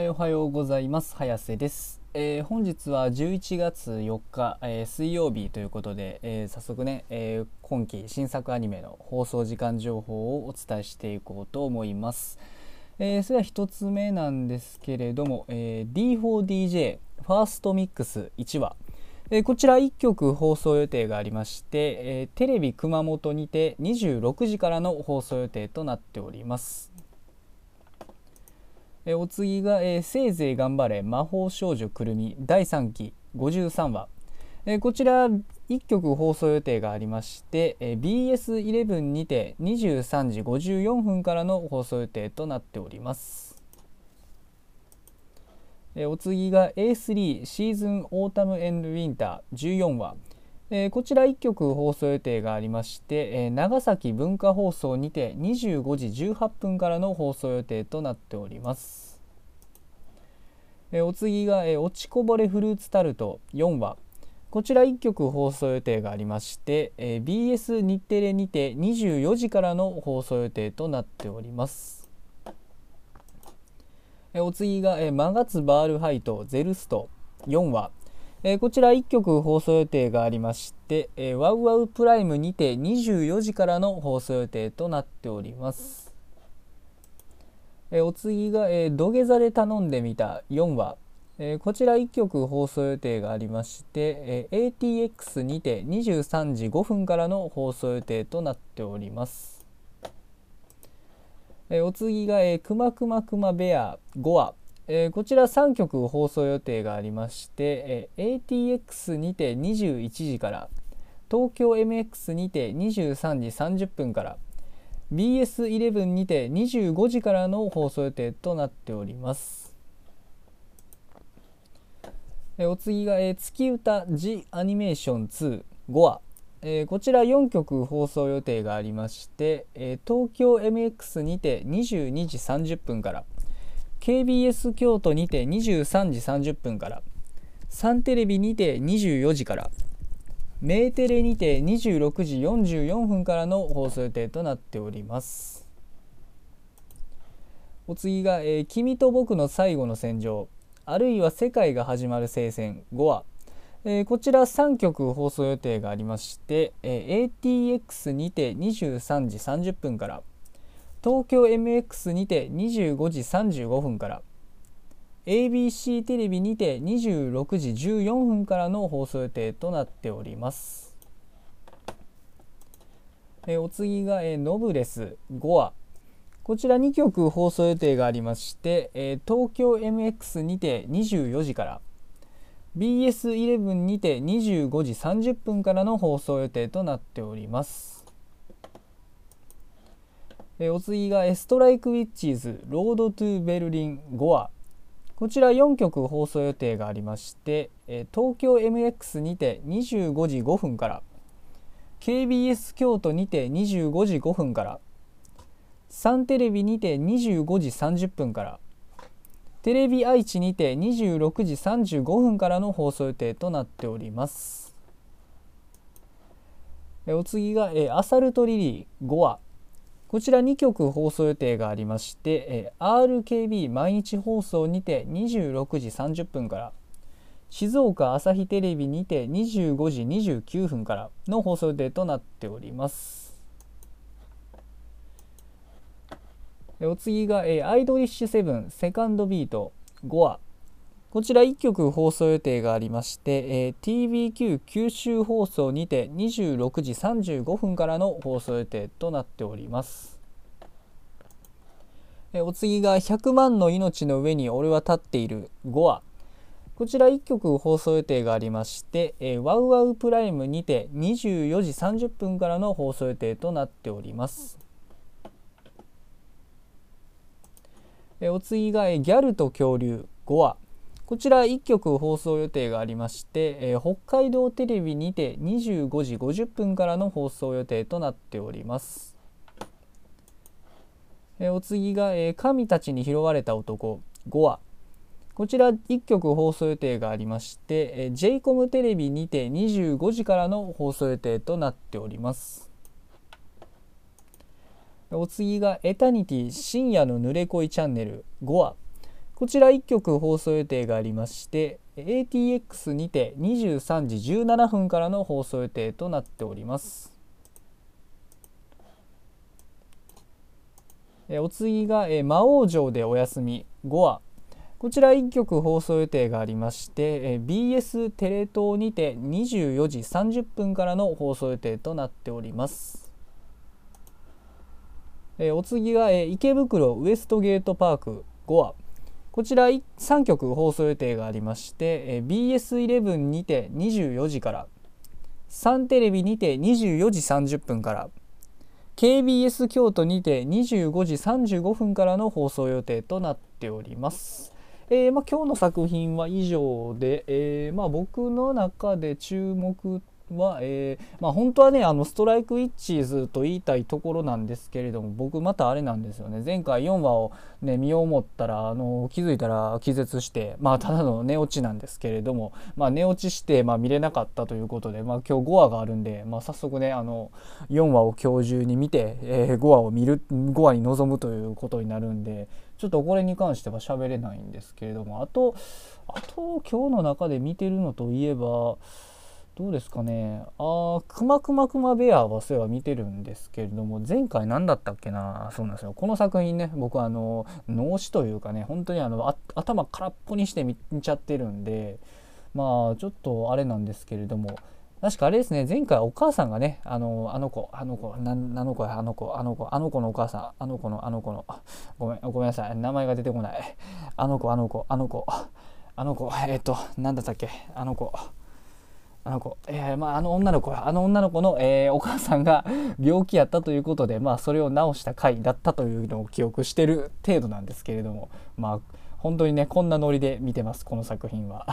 えーおはようございます。早瀬です、えー本日は11月4日、えー水曜日ということで、え早速ね、え今期新作アニメの放送時間情報をお伝えしていこうと思います、えそれでは1つ目なんですけれども、え D4DJ ファーストミックス1話。えこちら1曲放送予定がありまして、えテレビ熊本にて26時からの放送予定となっております。えお次が、えせいぜい頑張れ魔法少女くるみ」第3期53話、えこちら1曲放送予定がありまして、え BS11 にて23時54分からの放送予定となっております。えお次が A3 シーズンオータムエンドウィンター14話えーこちら1曲放送予定がありまして、えー長崎文化放送にて25時18分からの放送予定となっております、えーお次が、えー落ちこぼれフルーツタルト4話。こちら1曲放送予定がありまして、えー BS 日テレにて24時からの放送予定となっております。えお次が、えーマガツバールハイトゼルスト4話。えーこちら1曲放送予定がありまして、えーワウワウプライムにて24時からの放送予定となっております、えーお次が、え土下座で頼んでみた4話、えこちら1曲放送予定がありまして、えー ATX にて23時5分からの放送予定となっております。えお次が、えーくまくまくまベア5話、えーこちら3曲放送予定がありまして、えー ATX にて21時から東京 MX にて23時30分から BS11 にて25時からの放送予定となっております。えーお次が、えー月歌 The Animation 25話えーこちら4曲放送予定がありまして、えー東京 MX にて22時30分から KBS 京都にて23時30分からサンテレビにて24時からメーテレにて26時44分からの放送予定となっております。お次が、えー君と僕の最後の戦場」あるいは「世界が始まる聖戦」5話えーこちら3曲放送予定がありまして、えー ATX にて23時30分から東京 MX にて25時35分から ABC テレビにて26時14分からの放送予定となっております、えお次が、えノブレス5話こちら2局放送予定がありまして、えー東京 MX にて24時から BS11 にて25時30分からの放送予定となっております。えお次がえ「ストライク・ウィッチーズ ROAD to BERLIN」5話こちら4局放送予定がありまして、え東京 MX にて25時5分から KBS 京都にて25時5分からサンテレビにて25時30分からテレビ愛知にて26時35分からの放送予定となっております。お次が、えアサルトリリー5話。こちら2曲放送予定がありまして、えー RKB 毎日放送にて26時30分から静岡朝日テレビにて25時29分からの放送予定となっております。お次が、えーアイドリッシュセブンセカンドビート5話こちら1曲放送予定がありまして、えー TBQ 九州放送にて26時35分からの放送予定となっております、えーお次が100万の命の上に俺は立っている5話こちら1曲放送予定がありまして、えーワウワウプライムにて24時30分からの放送予定となっております。えーお次が、えーギャルと恐竜5話こちら1曲放送予定がありまして、えー北海道テレビにて25時50分からの放送予定となっております、えーお次が、えー神たちに拾われた男」5話こちら1曲放送予定がありまして、えー、j イコムテレビにて25時からの放送予定となっております。お次がエタニティ深夜の濡れ恋チャンネル5話こちら1曲放送予定がありまして ATX にて23時17分からの放送予定となっております。お次が「魔王城でお休み」5話こちら1曲放送予定がありまして BS テレ東にて24時30分からの放送予定となっております。お次が池袋ウエストゲートパーク5話こちら3曲放送予定がありまして BS11 にて24時からサンテレビにて24時30分から KBS 京都にて25時35分からの放送予定となっております。えー、まあ、今日の作品は以上で、えー、まあ、僕の中で注目は、えー、まあ、本当はねあのストライクイッチーズと言いたいところなんですけれども僕またあれなんですよね。前回4話を、ね、見よう思ったらあの気づいたら気絶してまあただの寝落ちなんですけれども、まあ、寝落ちして、まあ、見れなかったということで、まあ、今日5話があるんで、まあ、早速ねあの4話を今日中に見て、えー、5話を見る5話に臨むということになるんでちょっとこれに関しては喋れないんですけれどもあとあと今日の中で見てるのといえばどうですかね。ああくまくまくまベアはそういえば見てるんですけれども前回何だったっけな。そうなんですよ。この作品ね僕あの脳死というかね本当にあの頭空っぽにして見ちゃってるんでまあちょっとあれなんですけれども。確かあれですね前回お母さんがねあのあの子あの子なの子あの子あの子あの子のお母さんあの子のあの子のごめんごめんなさい名前が出てこない。あの子あの子あの子あの子えっ、と何だったっけあの子。あの子、えー、まあ、あの女の子あの女の子の、えー、お母さんが病気やったということで、まあ、それを治した回だったというのを記憶してる程度なんですけれどもまあ本当にねこんなノリで見てますこの作品は。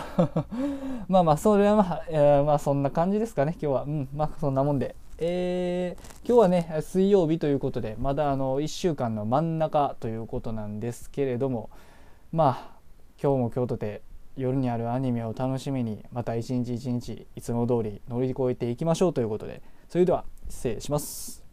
まあまあそれはまあ、えー、まあそんな感じですかね今日は。うんまあそんなもんで。えー、今日はね水曜日ということでまだあの1週間の真ん中ということなんですけれどもまあ今日も京都で夜にあるアニメを楽しみにまた一日一日いつも通り乗り越えていきましょうということでそれでは失礼します。